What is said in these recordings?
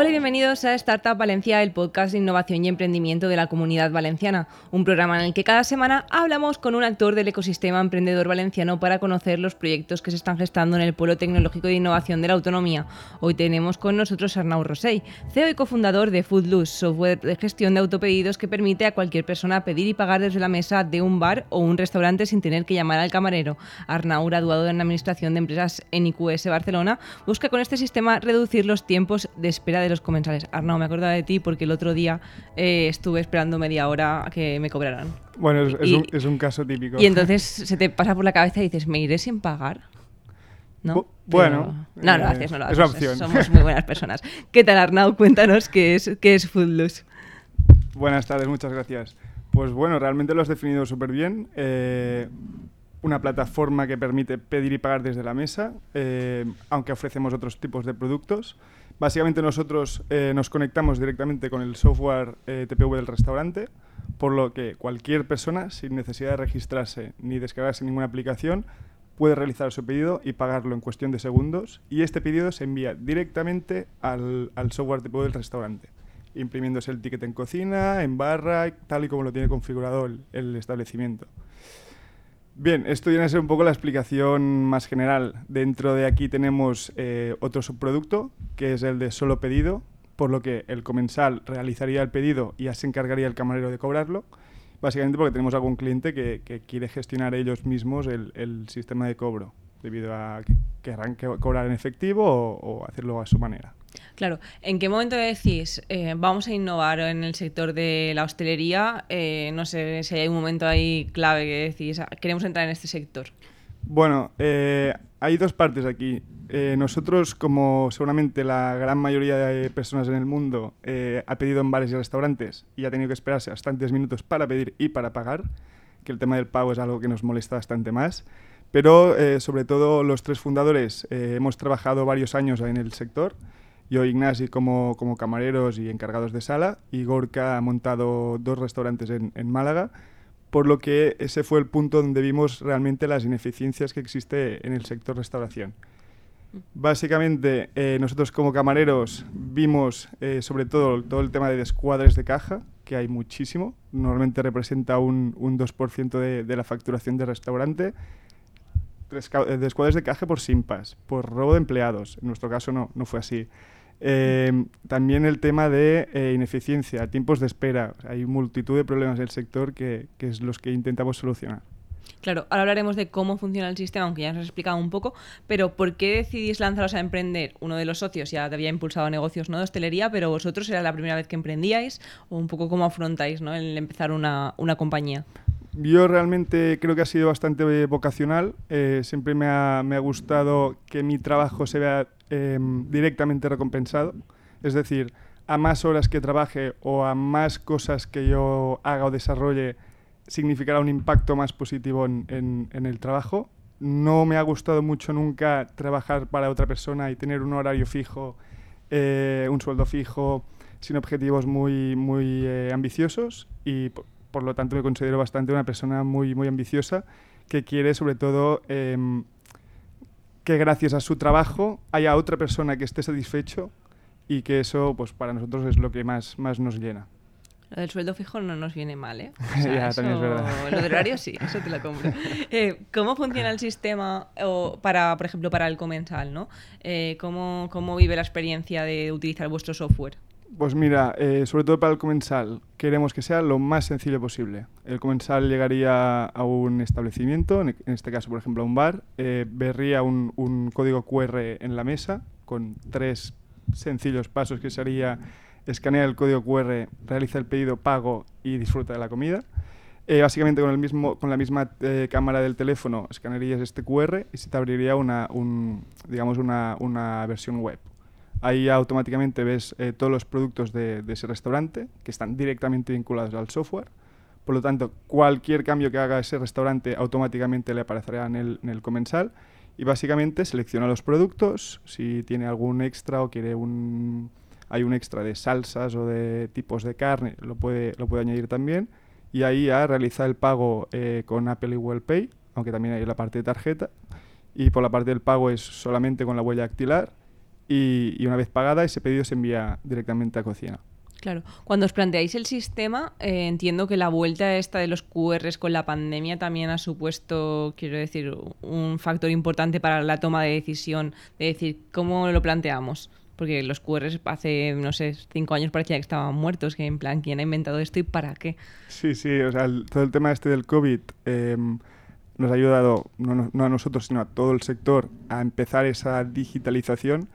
Hola y bienvenidos a Startup Valencia, el podcast de innovación y emprendimiento de la comunidad valenciana, un programa en el que cada semana hablamos con un actor del ecosistema emprendedor valenciano para conocer los proyectos que se están gestando en el Polo Tecnológico de Innovación de la Autonomía. Hoy tenemos con nosotros a Arnau Rosell, CEO y cofundador de Foodloose, software de gestión de autopedidos que permite a cualquier persona pedir y pagar desde la mesa de un bar o un restaurante sin tener que llamar al camarero. Arnau, graduado en Administración de Empresas en IQS Barcelona, busca con este sistema reducir los tiempos de espera de los comensales. Arnau, me acordaba de ti porque el otro día eh, estuve esperando media hora a que me cobraran. Bueno, es, un, caso típico. Y entonces se te pasa por la cabeza y dices, ¿me iré sin pagar? ¿No? bueno. No, no lo haces, no lo haces. Es opción. Somos muy buenas personas. ¿Qué tal, Arnau? Cuéntanos qué es, qué es Foodloose. Buenas tardes, muchas gracias. Pues bueno, realmente lo has definido súper bien. Eh, una plataforma que permite pedir y pagar desde la mesa, eh, aunque ofrecemos otros tipos de productos. Básicamente nosotros eh, nos conectamos directamente con el software eh, TPV del restaurante, por lo que cualquier persona, sin necesidad de registrarse ni descargarse ninguna aplicación, puede realizar su pedido y pagarlo en cuestión de segundos. Y este pedido se envía directamente al, software TPV del restaurante, imprimiéndose el ticket en cocina, en barra, tal y como lo tiene configurado el establecimiento. Bien, esto viene a ser un poco la explicación más general. Dentro de aquí tenemos eh, otro subproducto, que es el de solo pedido, por lo que el comensal realizaría el pedido y ya se encargaría el camarero de cobrarlo. Básicamente porque tenemos algún cliente que, quiere gestionar ellos mismos el, sistema de cobro, debido a que querrán cobrar en efectivo o hacerlo a su manera. Claro, ¿en qué momento decís eh, vamos a innovar en el sector de la hostelería? Eh, no sé si hay un momento ahí clave que decís, ah, queremos entrar en este sector. Bueno, eh, hay dos partes aquí. nosotros, como seguramente la gran mayoría de personas en el mundo ha pedido en bares y restaurantes y ha tenido que esperarse bastantes minutos para pedir y para pagar, que el tema del pago es algo que nos molesta bastante más. Pero sobre todo los tres fundadores hemos trabajado varios años en el sector yo, Ignasi, como, como camareros y encargados de sala, y Gorka ha montado dos restaurantes en, en Málaga, por lo que ese fue el punto donde vimos realmente las ineficiencias que existe en el sector restauración. Básicamente, eh, nosotros como camareros vimos eh, sobre todo todo el tema de descuadres de caja, que hay muchísimo, normalmente representa un, un 2% de, de, la facturación de restaurante. Eh, descuadres de caja por simpas, por robo de empleados. En nuestro caso no, no fue así. Eh, también el tema de eh, ineficiencia, tiempos de espera. Hay multitud de problemas en el sector que, que, es los que intentamos solucionar. Claro, ahora hablaremos de cómo funciona el sistema, aunque ya nos has explicado un poco, pero ¿por qué decidís lanzaros a emprender? Uno de los socios ya había impulsado negocios ¿no? de hostelería, pero vosotros era la primera vez que emprendíais, o un poco cómo afrontáis ¿no? el empezar una, una compañía. Yo realmente creo que ha sido bastante vocacional. Eh, siempre me ha, me ha, gustado que mi trabajo se vea Em, directamente recompensado. Es decir, a más horas que trabaje o a más cosas que yo haga o desarrolle, significará un impacto más positivo en, el trabajo. No me ha gustado mucho nunca trabajar para otra persona y tener un horario fijo, eh, un sueldo fijo, sin objetivos muy, muy eh, ambiciosos y por, lo tanto me considero bastante una persona muy, muy ambiciosa que quiere sobre todo em, que gracias a su trabajo haya otra persona que esté satisfecho y que eso pues para nosotros es lo que más, más nos llena. Lo del sueldo fijo no nos viene mal, ¿eh? ya, también es verdad. Lo del horario sí, eso te lo compro. Eh, ¿Cómo funciona el sistema, o para, por ejemplo, para el comensal, ¿no? Eh, ¿cómo, ¿Cómo vive la experiencia de utilizar vuestro software? Pues mira, eh, sobre todo para el comensal, queremos que sea lo más sencillo posible. El comensal llegaría a un establecimiento, en este caso, por ejemplo, a un bar, eh, vería un, código QR en la mesa con tres sencillos pasos que sería escanea el código QR, realiza el pedido, pago y disfruta de la comida. Eh, básicamente con, el mismo, con la misma cámara del teléfono escanearías este QR y se te abriría una, digamos una, una versión web. Ahí automáticamente ves eh, todos los productos de, ese restaurante que están directamente vinculados al software. Por lo tanto, cualquier cambio que haga ese restaurante automáticamente le aparecerá en el, comensal y básicamente selecciona los productos, si tiene algún extra o quiere un hay un extra de salsas o de tipos de carne, lo puede, lo puede añadir también y ahí ya realiza el pago eh, con Apple Igual Pay, aunque también hay la parte de tarjeta. Y por la parte del pago es solamente con la huella dactilar y, y una vez pagada ese pedido se envía directamente a cocina. Claro. Cuando os planteáis el sistema, eh, entiendo que la vuelta esta de los QRs con la pandemia también ha supuesto, quiero decir, un factor importante para la toma de decisión, de decir, ¿cómo lo planteamos? Porque los QRs hace, no sé, cinco años parecía que estaban muertos, que en plan, ¿quién ha inventado esto y para qué? Sí, sí, o sea, el- todo el tema este del COVID em, nos ha ayudado, no, no- no a nosotros, sino a todo el sector, a empezar esa digitalización.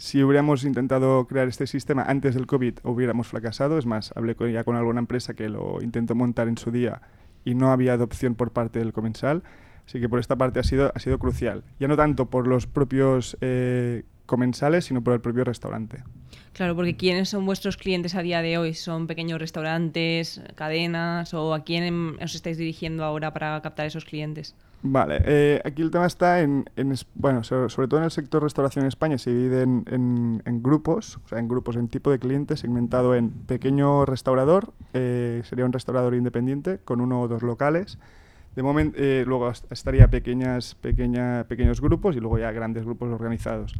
Si hubiéramos intentado crear este sistema antes del COVID, hubiéramos fracasado. Es más, hablé con, ya con alguna empresa que lo intentó montar en su día y no había adopción por parte del comensal. Así que por esta parte ha sido, ha sido crucial. Ya no tanto por los propios eh, comensales, sino por el propio restaurante. Claro, porque ¿quiénes son vuestros clientes a día de hoy? ¿Son pequeños restaurantes, cadenas o a quién em- os estáis dirigiendo ahora para captar esos clientes? Vale, eh, aquí el tema está en, bueno, so- sobre todo en el sector restauración en España se divide en, grupos, o sea, en grupos, en tipo de cliente, segmentado en pequeño restaurador, eh, sería un restaurador independiente con uno o dos locales. De momento, eh, luego est- estaría pequeñas, pequeña, pequeños grupos y luego ya grandes grupos organizados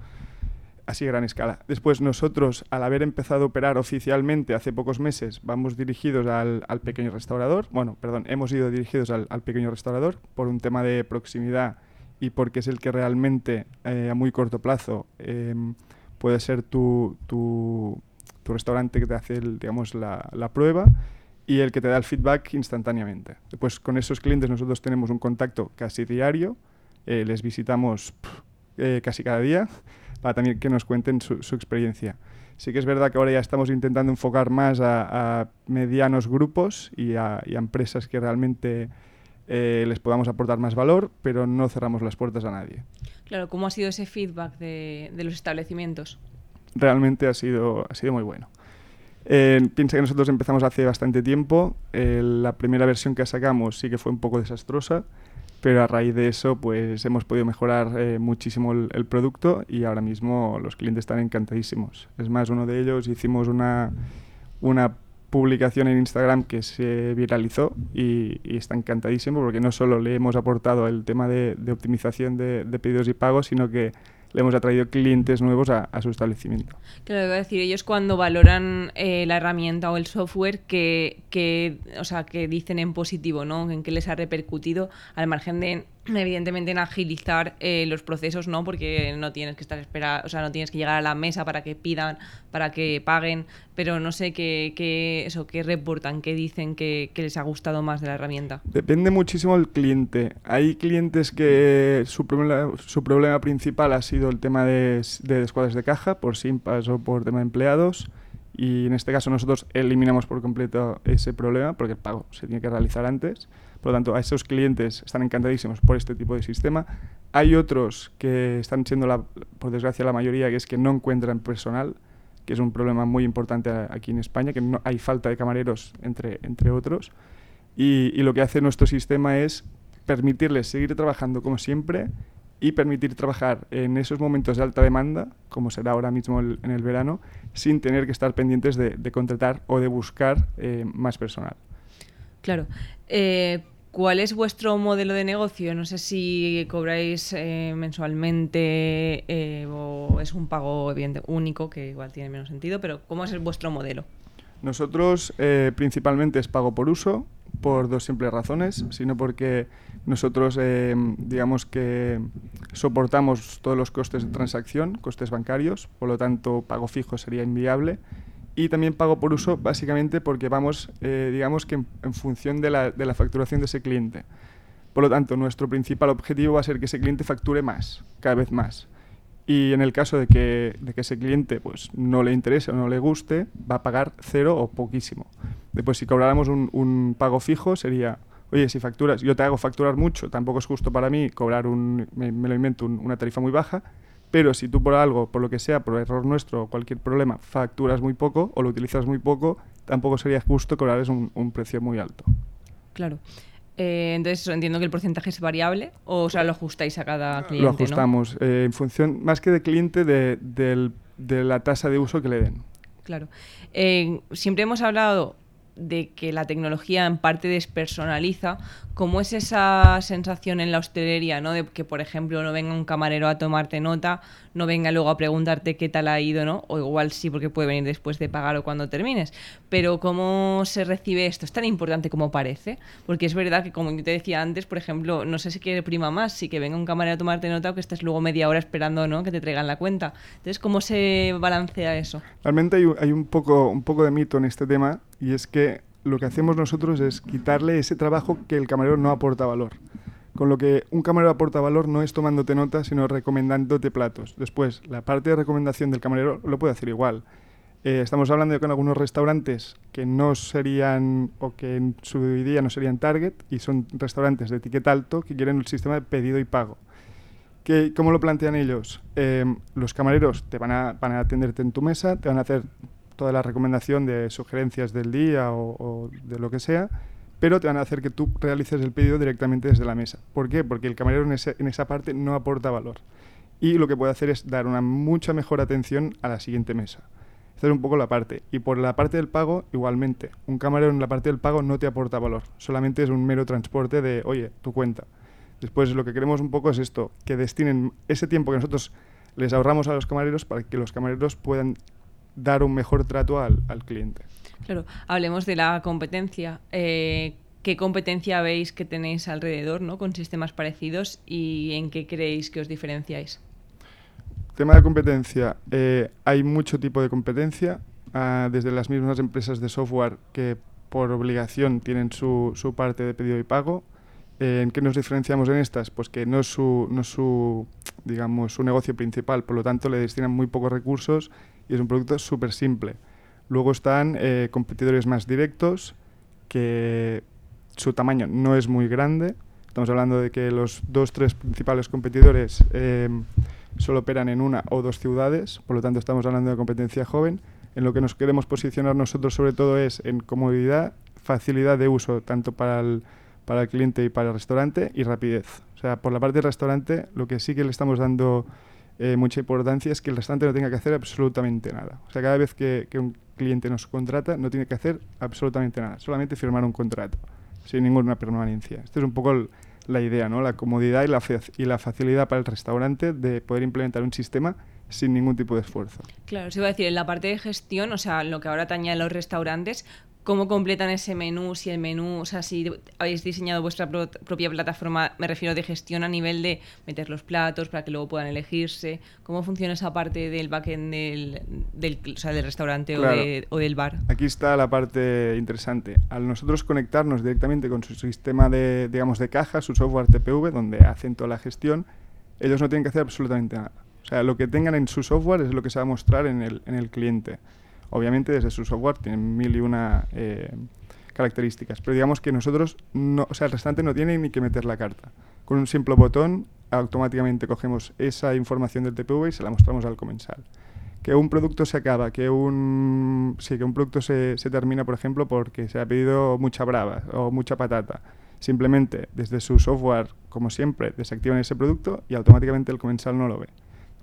así a gran escala. Después nosotros, al haber empezado a operar oficialmente hace pocos meses, vamos dirigidos al, al pequeño restaurador. Bueno, perdón, hemos ido dirigidos al, al pequeño restaurador por un tema de proximidad y porque es el que realmente eh, a muy corto plazo em, puede ser tu, tu, tu restaurante que te hace el, digamos, la, la prueba y el que te da el feedback instantáneamente. Después con esos clientes nosotros tenemos un contacto casi diario, eh, les visitamos pff, eh, casi cada día para también que nos cuenten su, su experiencia. Sí que es verdad que ahora ya estamos intentando enfocar más a, a medianos grupos y a, y a empresas que realmente eh, les podamos aportar más valor, pero no cerramos las puertas a nadie. Claro, ¿cómo ha sido ese feedback de, de los establecimientos? Realmente ha sido, ha sido muy bueno. Eh, piensa que nosotros empezamos hace bastante tiempo. eh, la primera versión que sacamos sí que fue un poco desastrosa, pero a raíz de eso pues hemos podido mejorar eh, muchísimo el, producto y ahora mismo los clientes están encantadísimos. Es más, uno de ellos hicimos una, una publicación en Instagram que se viralizó y, está encantadísimo porque no solo le hemos aportado el tema de, optimización de pedidos y pagos, sino que le hemos atraído clientes nuevos a, su establecimiento. Claro, iba decir, ellos cuando valoran eh, la herramienta o el software que, que, o sea, que dicen en positivo, ¿no? En qué les ha repercutido, al margen de, evidentemente, en agilizar eh, los procesos, ¿no? Porque no tienes que estar espera, o sea, no tienes que llegar a la mesa para que pidan, para que paguen, pero no sé qué, qué eso, qué reportan, qué dicen que, que les ha gustado más de la herramienta. Depende muchísimo del cliente. Hay clientes que su problema, su problema principal ha sido el tema de, de descuadres de caja, por simpas o por tema de empleados. Y en este caso nosotros eliminamos por completo ese problema porque el pago se tiene que realizar antes. Por lo tanto, a esos clientes están encantadísimos por este tipo de sistema. Hay otros que están siendo, la, por desgracia, la mayoría, que es que no encuentran personal, que es un problema muy importante aquí en España, que no, hay falta de camareros, entre, entre otros. Y, y, lo que hace nuestro sistema es permitirles seguir trabajando como siempre y permitir trabajar en esos momentos de alta demanda, como será ahora mismo el, en el verano, sin tener que estar pendientes de, de contratar o de buscar eh, más personal. Claro. Eh, ¿Cuál es vuestro modelo de negocio? No sé si cobráis eh, mensualmente eh, o es un pago único, que igual tiene menos sentido, pero ¿cómo es vuestro modelo? Nosotros eh, principalmente es pago por uso, por dos simples razones, sino porque nosotros digamos que soportamos todos los costes de transacción, costes bancarios, por lo tanto pago fijo sería inviable y también pago por uso básicamente porque vamos eh, digamos que en, función de la, de la, facturación de ese cliente. Por lo tanto, nuestro principal objetivo va a ser que ese cliente facture más, cada vez más. Y en el caso de que, de que ese cliente pues, no le interese o no le guste, va a pagar cero o poquísimo. Después, si cobráramos un, pago fijo, sería, oye, si facturas, yo te hago facturar mucho, tampoco es justo para mí cobrar un, me, me lo invento, un, una tarifa muy baja, pero si tú por algo, por lo que sea, por error nuestro o cualquier problema, facturas muy poco o lo utilizas muy poco, tampoco sería justo cobrarles un, un precio muy alto. Claro. Eh, entonces entiendo que el porcentaje es variable o, o sea, lo ajustáis a cada cliente. Lo ajustamos ¿no? eh, en función, más que de cliente, de, de, de, la tasa de uso que le den. Claro. Eh, siempre hemos hablado de que la tecnología en parte despersonaliza, ¿cómo es esa sensación en la hostelería, ¿no? De que, por ejemplo, no venga un camarero a tomarte nota, no venga luego a preguntarte qué tal ha ido, ¿no? O igual sí, porque puede venir después de pagar o cuando termines. Pero ¿cómo se recibe esto? ¿Es tan importante como parece? Porque es verdad que, como yo te decía antes, por ejemplo, no sé si quiere prima más, si que venga un camarero a tomarte nota o que estés luego media hora esperando, ¿no? Que te traigan la cuenta. Entonces, ¿cómo se balancea eso? Realmente hay un, poco, un poco de mito en este tema y es que lo que hacemos nosotros es quitarle ese trabajo que el camarero no aporta valor. Con lo que un camarero aporta valor no es tomándote nota, sino recomendándote platos. Después, la parte de recomendación del camarero lo puede hacer igual. Eh, estamos hablando de en algunos restaurantes que no serían o que en su día no serían target y son restaurantes de etiqueta alto que quieren el sistema de pedido y pago. ¿Qué, ¿Cómo lo plantean ellos? Eh, los camareros te van a, van a atenderte en tu mesa, te van a hacer toda la recomendación de sugerencias del día o, de lo que sea, pero te van a hacer que tú realices el pedido directamente desde la mesa. ¿Por qué? Porque el camarero en, en esa parte no aporta valor. Y lo que puede hacer es dar una mucha mejor atención a la siguiente mesa. Hacer un poco la parte. Y por la parte del pago, igualmente. Un camarero en la parte del pago no te aporta valor. Solamente es un mero transporte de, oye, tu cuenta. Después lo que queremos un poco es esto, que destinen ese tiempo que nosotros les ahorramos a los camareros para que los camareros puedan dar un mejor trato al, cliente. Claro, hablemos de la competencia. Eh, ¿Qué competencia veis que tenéis alrededor ¿no? con sistemas parecidos y en qué creéis que os diferenciáis? Tema de competencia. Eh, hay mucho tipo de competencia, ah, desde las mismas empresas de software que por obligación tienen su, su parte de pedido y pago. Eh, ¿En qué nos diferenciamos en estas? Pues que no es su, no es su, digamos, su negocio principal, por lo tanto le destinan muy pocos recursos y es un producto súper simple. Luego están eh, competidores más directos, que su tamaño no es muy grande. Estamos hablando de que los dos, tres principales competidores em, solo operan en una o dos ciudades, por lo tanto estamos hablando de competencia joven. En lo que nos queremos posicionar nosotros sobre todo es en comodidad, facilidad de uso tanto para el, para el cliente y para el restaurante y rapidez. O sea, por la parte del restaurante lo que sí que le estamos dando eh, mucha importancia es que el restaurante no tenga que hacer absolutamente nada. O sea, cada vez que, un cliente nos contrata, no tiene que hacer absolutamente nada, solamente firmar un contrato, sin ninguna permanencia. Esta es un poco la idea, ¿no? La comodidad y la, y la facilidad para el restaurante de poder implementar un sistema sin ningún tipo de esfuerzo. Claro, se iba a decir, en la parte de gestión, o sea, lo que ahora tañan los restaurantes, cómo completan ese menú, si el menú, o sea, si habéis diseñado vuestra propia plataforma, me refiero de gestión a nivel de meter los platos para que luego puedan elegirse, cómo funciona esa parte del backend del, del, o sea, del restaurante o, del bar. Aquí está la parte interesante. Al nosotros conectarnos directamente con su sistema de, digamos, de caja, su software TPV, donde hacen toda la gestión, ellos no tienen que hacer absolutamente nada. O sea, lo que tengan en su software es lo que se va a mostrar en el, en el cliente. Obviamente desde su software tienen mil y una eh, características, pero digamos que nosotros, no, o sea, el restante no tiene ni que meter la carta. Con un simple botón automáticamente cogemos esa información del TPV y se la mostramos al comensal. Que un producto se acaba, que un, sí, que un producto se, se termina, por ejemplo, porque se ha pedido mucha brava o mucha patata. Simplemente desde su software, como siempre, desactivan ese producto y automáticamente el comensal no lo ve.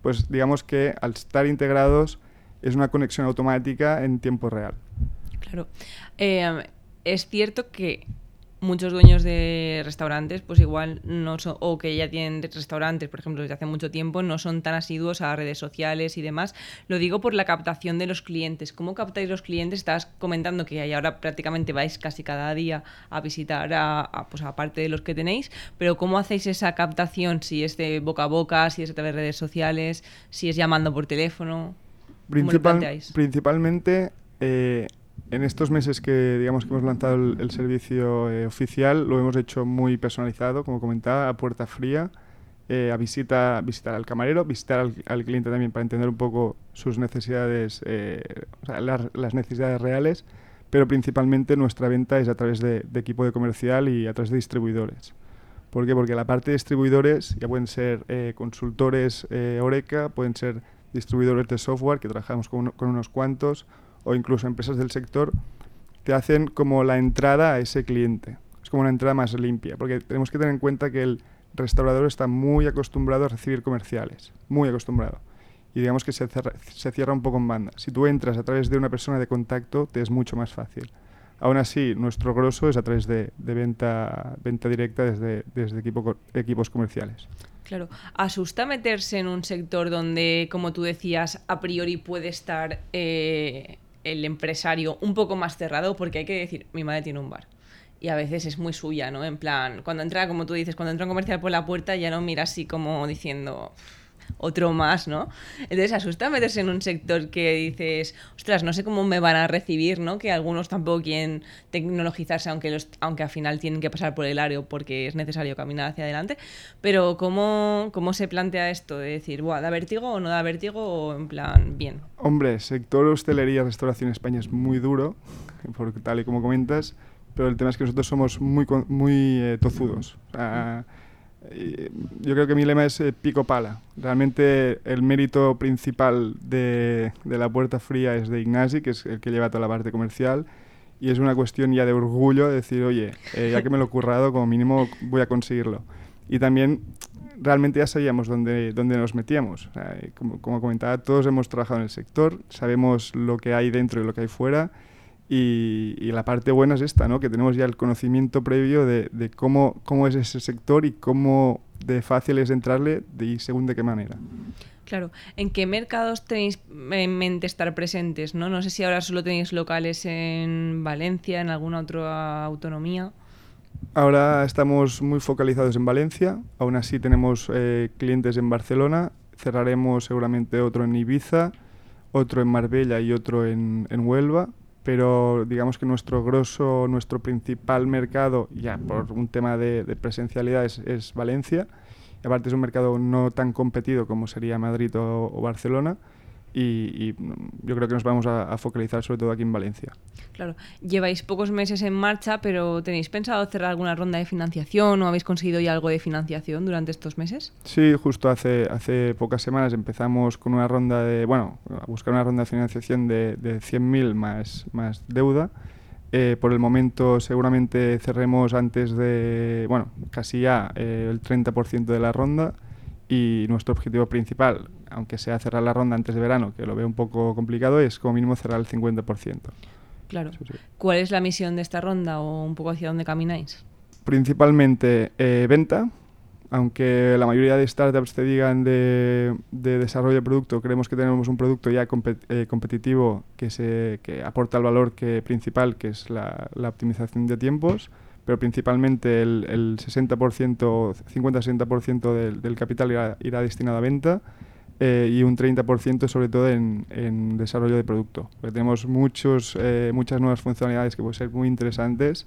Pues digamos que al estar integrados es una conexión automática en tiempo real. Claro. Eh, es cierto que muchos dueños de restaurantes, pues igual no son, o que ya tienen restaurantes, por ejemplo, desde hace mucho tiempo, no son tan asiduos a redes sociales y demás. Lo digo por la captación de los clientes. ¿Cómo captáis los clientes? Estás comentando que ahora prácticamente vais casi cada día a visitar a, pues aparte de los que tenéis, pero ¿cómo hacéis esa captación? Si es de boca a boca, si es a través de redes sociales, si es llamando por teléfono. Principalmente, eh, en estos meses que digamos que hemos lanzado el, servicio eh, oficial, lo hemos hecho muy personalizado, como comentaba, a puerta fría, eh, a visita, visitar al camarero, visitar al, cliente también para entender un poco sus necesidades, las, necesidades reales, pero principalmente nuestra venta es a través de, de, equipo de comercial y a través de distribuidores. ¿Por qué? Porque la parte de distribuidores ya pueden ser consultores Oreca, pueden ser distribuidores de software, que trabajamos con, unos cuantos, o incluso empresas del sector, te hacen como la entrada a ese cliente. Es como una entrada más limpia, porque tenemos que tener en cuenta que el restaurador está muy acostumbrado a recibir comerciales, muy acostumbrado. Y digamos que se cierra, un poco en banda. Si tú entras a través de una persona de contacto, te es mucho más fácil. Aún así, nuestro grosso es a través de, venta, directa desde, desde equipo, equipos comerciales. Claro, asusta meterse en un sector donde, como tú decías, a priori puede estar eh, el empresario un poco más cerrado, porque hay que decir, mi madre tiene un bar. Y a veces es muy suya, ¿no? En plan, cuando entra, como tú dices, cuando entra un comercial por la puerta ya no mira así como diciendo, otro más, ¿no? Entonces asusta meterse en un sector que dices, ostras, no sé cómo me van a recibir, ¿no? Que algunos tampoco quieren tecnologizarse, aunque, los, aunque al final tienen que pasar por el área porque es necesario caminar hacia adelante. Pero ¿cómo, cómo se plantea esto? De decir, Buah, ¿da vértigo o no da vértigo? O en plan, bien. Hombre, sector hostelería, restauración en España es muy duro, porque tal y como comentas, pero el tema es que nosotros somos muy, muy eh, tozudos. O sea, yo creo que mi lema es eh, pico pala. Realmente el mérito principal de, de, la puerta fría es de Ignasi, que es el que lleva toda la parte comercial, y es una cuestión ya de orgullo de decir, oye, eh, ya que me lo he currado, como mínimo voy a conseguirlo. Y también realmente ya sabíamos dónde, dónde nos metíamos. como, como comentaba, todos hemos trabajado en el sector, sabemos lo que hay dentro y lo que hay fuera, y, la parte buena es esta, ¿no? que tenemos ya el conocimiento previo de, de, cómo, cómo es ese sector y cómo de fácil es entrarle y según de qué manera. Claro, ¿en qué mercados tenéis en mente estar presentes? No, no sé si ahora solo tenéis locales en Valencia, en alguna otra autonomía. Ahora estamos muy focalizados en Valencia, aún así tenemos eh, clientes en Barcelona, cerraremos seguramente otro en Ibiza, otro en Marbella y otro en, en Huelva, pero digamos que nuestro grosso, nuestro principal mercado, ya por un tema de, presencialidad, es, Valencia. aparte es un mercado no tan competido como sería Madrid o Barcelona y, yo creo que nos vamos a, focalizar sobre todo aquí en Valencia. Claro, lleváis pocos meses en marcha, pero ¿tenéis pensado cerrar alguna ronda de financiación o habéis conseguido ya algo de financiación durante estos meses? Sí, justo hace, hace pocas semanas empezamos con una ronda de, bueno, a buscar una ronda de financiación de, de 100.000 más, más deuda. Eh, por el momento seguramente cerremos antes de, bueno, casi ya eh, el 30% de la ronda y nuestro objetivo principal, aunque sea cerrar la ronda antes de verano, que lo veo un poco complicado, es como mínimo cerrar el 50%. Claro. ¿Cuál es la misión de esta ronda o un poco hacia dónde camináis? Principalmente eh, venta, aunque la mayoría de startups te digan de, desarrollo de producto, creemos que tenemos un producto ya eh, competitivo que, se, que aporta el valor que, principal, que es la, la optimización de tiempos pero principalmente el, el 60%, 50-60% del, del, capital irá, irá, destinado a venta eh, y un 30% sobre todo en, en, desarrollo de producto. Porque tenemos muchos, eh, muchas nuevas funcionalidades que pueden ser muy interesantes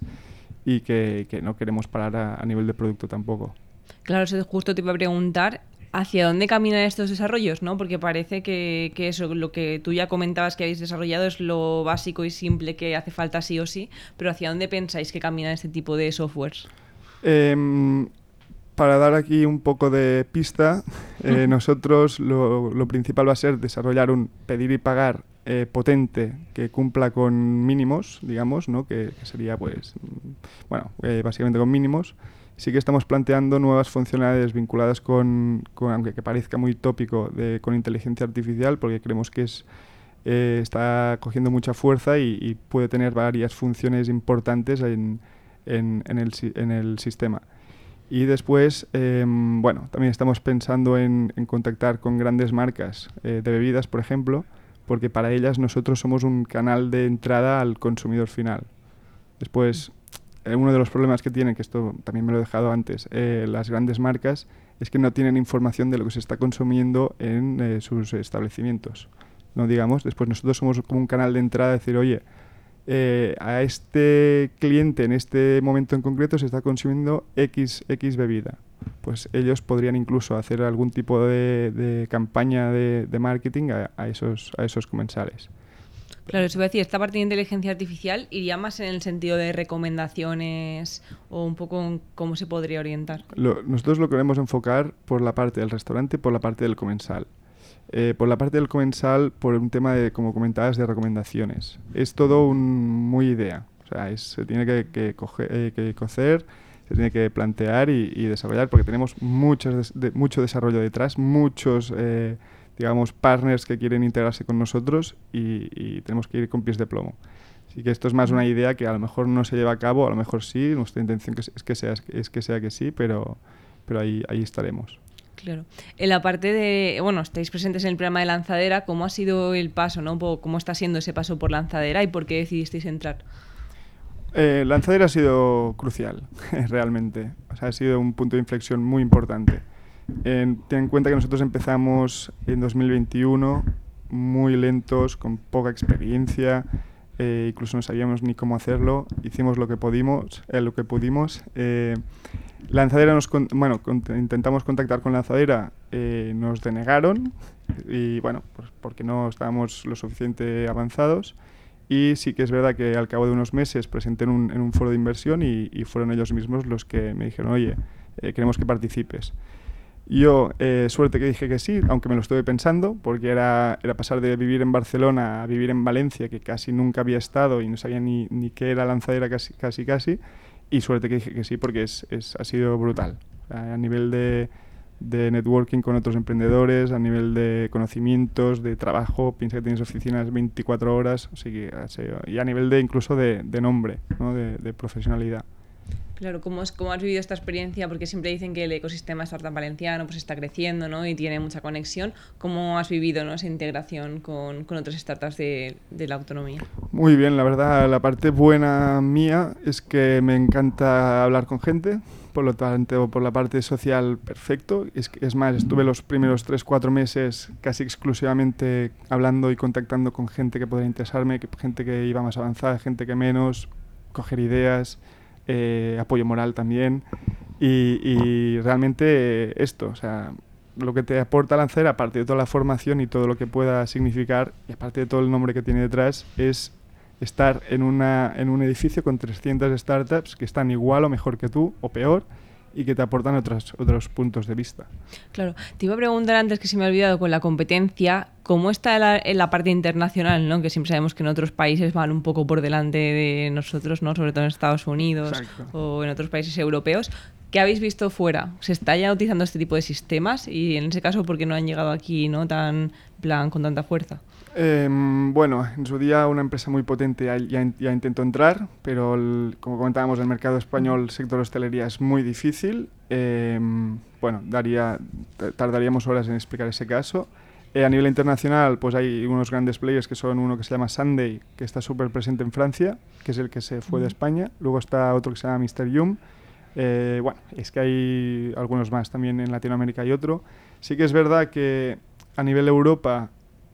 y que, que no queremos parar a, a, nivel de producto tampoco. Claro, eso justo te iba a preguntar hacia dónde caminan estos desarrollos, ¿no? Porque parece que, que, eso, lo que tú ya comentabas que habéis desarrollado es lo básico y simple que hace falta sí o sí, pero ¿hacia dónde pensáis que caminan este tipo de softwares? Em, para dar aquí un poco de pista, eh, nosotros lo, lo, principal va a ser desarrollar un pedir y pagar eh, potente que cumpla con mínimos, digamos, ¿no? que, que sería, pues, bueno, eh, básicamente con mínimos sí que estamos planteando nuevas funcionalidades vinculadas con, aunque que parezca muy tópico, de, con inteligencia artificial, porque creemos que es, eh, está cogiendo mucha fuerza y, puede tener varias funciones importantes en, en, el, sistema. Y después, em, bueno, también estamos pensando en, contactar con grandes marcas eh, de bebidas, por ejemplo, porque para ellas nosotros somos un canal de entrada al consumidor final. Después, uno de los problemas que tienen, que esto también me lo he dejado antes, eh, las grandes marcas, es que no tienen información de lo que se está consumiendo en eh, sus establecimientos. No digamos, después nosotros somos como un canal de entrada, de decir, oye, a este cliente en este momento en concreto se está consumiendo X, X bebida. Pues ellos podrían incluso hacer algún tipo de, campaña de, marketing a, esos, a esos comensales. Claro, eso voy a decir, esta parte de inteligencia artificial iría más en el sentido de recomendaciones o un poco en cómo se podría orientar. nosotros lo queremos enfocar por la parte del restaurante por la parte del comensal. Eh, por la parte del comensal, por un tema de, como comentabas, de recomendaciones. Es todo un muy idea. O sea, se tiene que, que, eh, que, cocer, se tiene que plantear y, desarrollar, porque tenemos mucho desarrollo detrás, muchos... Eh, digamos, partners que quieren integrarse con nosotros y, tenemos que ir con pies de plomo. Así que esto es más una idea que a lo mejor no se lleva a cabo, a lo mejor sí, nuestra intención es que sea, es que sea que sí, pero, pero ahí, ahí estaremos. Claro. En la parte de, bueno, estáis presentes en el programa de lanzadera, ¿cómo ha sido el paso, no? ¿Cómo está siendo ese paso por lanzadera y por qué decidisteis entrar? Eh, lanzadera ha sido crucial, realmente. O sea, ha sido un punto de inflexión muy importante. Ten en cuenta que nosotros empezamos en 2021 muy lentos, con poca experiencia, eh, incluso no sabíamos ni cómo hacerlo. Hicimos lo que pudimos. Eh, lo que pudimos eh, Lanzadera nos bueno, intentamos contactar con Lanzadera, eh, nos denegaron y bueno, pues porque no estábamos lo suficiente avanzados. Y sí que es verdad que al cabo de unos meses presenté en un, en un foro de inversión y, fueron ellos mismos los que me dijeron, oye, eh, queremos que participes. Yo, eh, suerte que dije que sí, aunque me lo estuve pensando, porque era, era pasar de vivir en Barcelona a vivir en Valencia, que casi nunca había estado y no sabía ni, ni qué era lanzadera casi, casi, casi. Y suerte que dije que sí, porque es, es ha sido brutal. a nivel de, de, networking con otros emprendedores, a nivel de conocimientos, de trabajo, piensa que tienes oficinas 24 horas, que, y a nivel de incluso de, de nombre, ¿no? de profesionalidad. Claro, ¿cómo, es, ¿cómo has vivido esta experiencia? Porque siempre dicen que el ecosistema startup valenciano pues está creciendo ¿no? y tiene mucha conexión. ¿Cómo has vivido ¿no? esa integración con, con otras startups de, de, la autonomía? Muy bien, la verdad, la parte buena mía es que me encanta hablar con gente, por lo tanto, por la parte social, perfecto. Es, es más, estuve los primeros 3-4 meses casi exclusivamente hablando y contactando con gente que podría interesarme, gente que iba más avanzada, gente que menos, coger ideas eh, apoyo moral también. Y, realmente esto, o sea, lo que te aporta Lancer, aparte de toda la formación y todo lo que pueda significar, y aparte de todo el nombre que tiene detrás, es estar en, una, en un edificio con 300 startups que están igual o mejor que tú, o peor, y que te aportan otros, otros puntos de vista. Claro, te iba a preguntar antes que se me ha olvidado con la competencia, ¿cómo está en la parte internacional? ¿no? Que siempre sabemos que en otros países van un poco por delante de nosotros, ¿no? sobre todo en Estados Unidos o en otros países europeos. ¿Qué habéis visto fuera? ¿Se está ya utilizando este tipo de sistemas? Y en ese caso, ¿por qué no han llegado aquí no tan plan con tanta fuerza? Em, bueno, en su día una empresa muy potente ya, ya, intentó entrar, pero como comentábamos, el mercado español, el sector hostelería es muy difícil. Em, bueno, daría, tardaríamos horas en explicar ese caso. Eh, a nivel internacional, pues hay unos grandes players que son uno que se llama Sunday, que está súper presente en Francia, que es el que se fue de España. Luego está otro que se llama Mr. Yum. Eh, bueno, es que hay algunos más también en Latinoamérica y otro. Sí que es verdad que a nivel Europa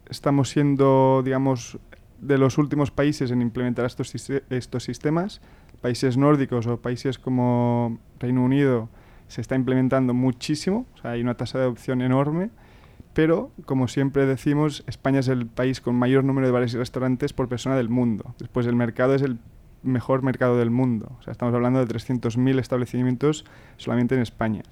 estamos siendo, digamos, de los últimos países en implementar estos, estos sistemas. Países nórdicos o países como Reino Unido se está implementando muchísimo, o sea, hay una tasa de adopción enorme, pero como siempre decimos, España es el país con mayor número de bares y restaurantes por persona del mundo. Después el mercado es el mejor mercado del mundo, o sea, estamos hablando de 300.000 establecimientos solamente en España.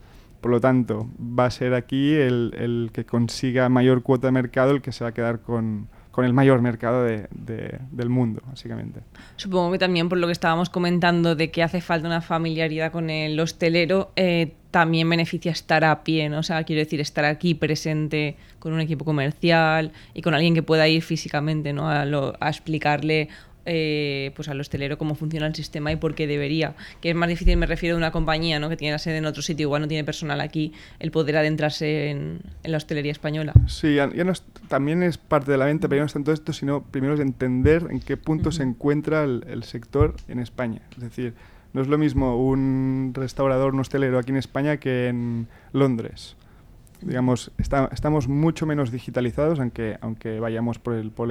Por lo tanto, va a ser aquí el, el, que consiga mayor cuota de mercado el que se va a quedar con, con el mayor mercado de, de, del mundo, básicamente. Supongo que también por lo que estábamos comentando de que hace falta una familiaridad con el hostelero, eh, también beneficia estar a pie, ¿no? O sea, quiero decir, estar aquí presente con un equipo comercial y con alguien que pueda ir físicamente, ¿no? A, lo, a explicarle eh, pues al hostelero cómo funciona el sistema y por qué debería. Que es más difícil, me refiero a una compañía ¿no? que tiene la sede en otro sitio, igual no tiene personal aquí, el poder adentrarse en, la hostelería española. Sí, ya no también es parte de la venta, pero ya no es tanto esto, sino primero es entender en qué punto se encuentra el, sector en España. Es decir, no es lo mismo un restaurador, un hostelero aquí en España que en Londres digamos, estamos mucho menos digitalizados, aunque, aunque vayamos por el, por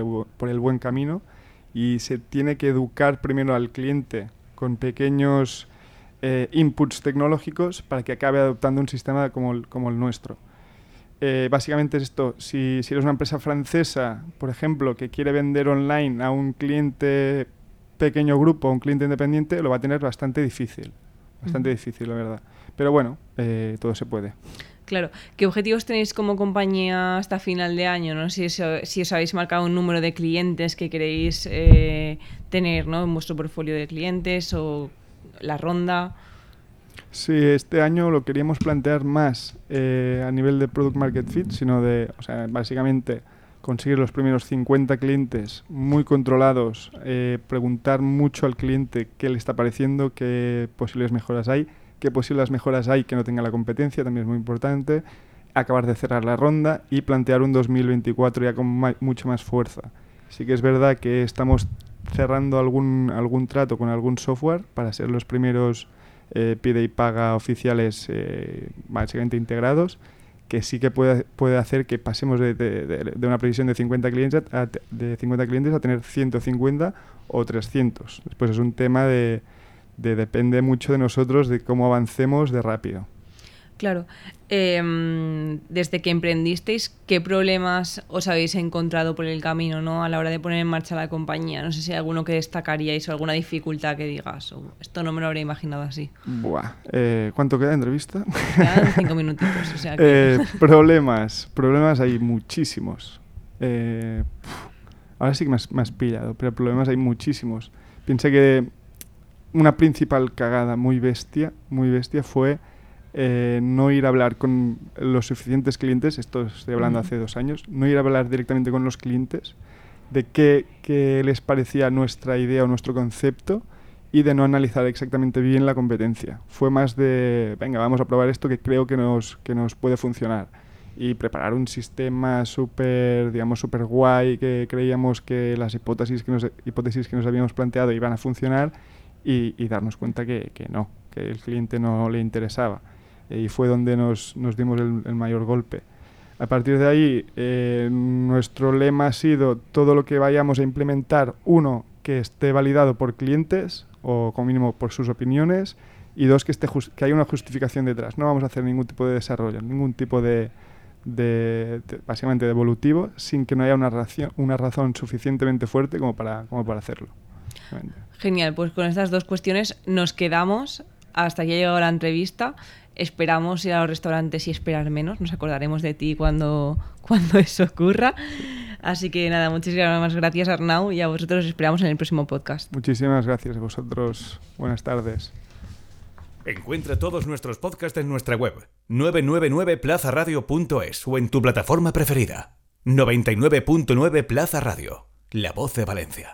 el, buen camino, y se tiene que educar primero al cliente con pequeños eh, inputs tecnológicos para que acabe adoptando un sistema como el, como el nuestro. Eh, básicamente es esto, si, si, eres una empresa francesa, por ejemplo, que quiere vender online a un cliente pequeño grupo, un cliente independiente, lo va a tener bastante difícil, bastante difícil, la verdad. Pero bueno, eh, todo se puede. Claro. ¿Qué objetivos tenéis como compañía hasta final de año? ¿no? Si, si os habéis marcado un número de clientes que queréis eh, tener ¿no? en vuestro portfolio de clientes o la ronda. Sí, este año lo queríamos plantear más eh, a nivel de product market fit, sino de, o sea, básicamente conseguir los primeros 50 clientes muy controlados, eh, preguntar mucho al cliente qué le está pareciendo, qué posibles mejoras hay, qué posibles mejoras hay que no tenga la competencia, también es muy importante, acabar de cerrar la ronda y plantear un 2024 ya con mucha más fuerza. Sí que es verdad que estamos cerrando algún, algún trato con algún software para ser los primeros eh, pide y paga oficiales eh, básicamente integrados que sí que puede, puede hacer que pasemos de, de, una previsión de 50 clientes a, de 50 clientes a tener 150 o 300. Después es un tema de, de depende mucho de nosotros de cómo avancemos de rápido. Claro. Em, desde que emprendisteis, ¿qué problemas os habéis encontrado por el camino ¿no? a la hora de poner en marcha la compañía? No sé si hay alguno que destacaríais o alguna dificultad que digas, esto no me lo habría imaginado así. Buah. Eh, ¿Cuánto queda de entrevista? Quedan cinco minutitos. O sea eh, problemas, problemas hay muchísimos. Eh, ahora sí que me has, me has pillado, pero problemas hay muchísimos. Piensa que una principal cagada muy bestia, muy bestia fue eh, no ir a hablar con los suficientes clientes, esto estoy hablando hace dos años, no ir a hablar directamente con los clientes de qué, qué, les parecía nuestra idea o nuestro concepto y de no analizar exactamente bien la competencia. Fue más de, venga, vamos a probar esto que creo que nos, que nos puede funcionar. Y preparar un sistema súper, digamos, súper guay, que creíamos que las hipótesis que, nos, hipótesis que nos habíamos planteado iban a funcionar y, y darnos cuenta que, que no, que el cliente no le interesaba y fue donde nos, nos dimos el, mayor golpe. A partir de ahí, eh, nuestro lema ha sido todo lo que vayamos a implementar, uno, que esté validado por clientes o como mínimo por sus opiniones, y dos, que, esté que haya una justificación detrás. No vamos a hacer ningún tipo de desarrollo, ningún tipo de, de, básicamente de evolutivo, sin que no haya una, una razón suficientemente fuerte como para, como para hacerlo. Genial, pues con estas dos cuestiones nos quedamos hasta que ha llegado la entrevista. Esperamos ir a los restaurantes y esperar menos. Nos acordaremos de ti cuando, cuando eso ocurra. Así que nada, muchísimas gracias Arnau y a vosotros esperamos en el próximo podcast. Muchísimas gracias a vosotros. Buenas tardes. Encuentra todos nuestros podcasts en nuestra web 999plazaradio.es o en tu plataforma preferida. 99.9 Plaza Radio, la voz de Valencia.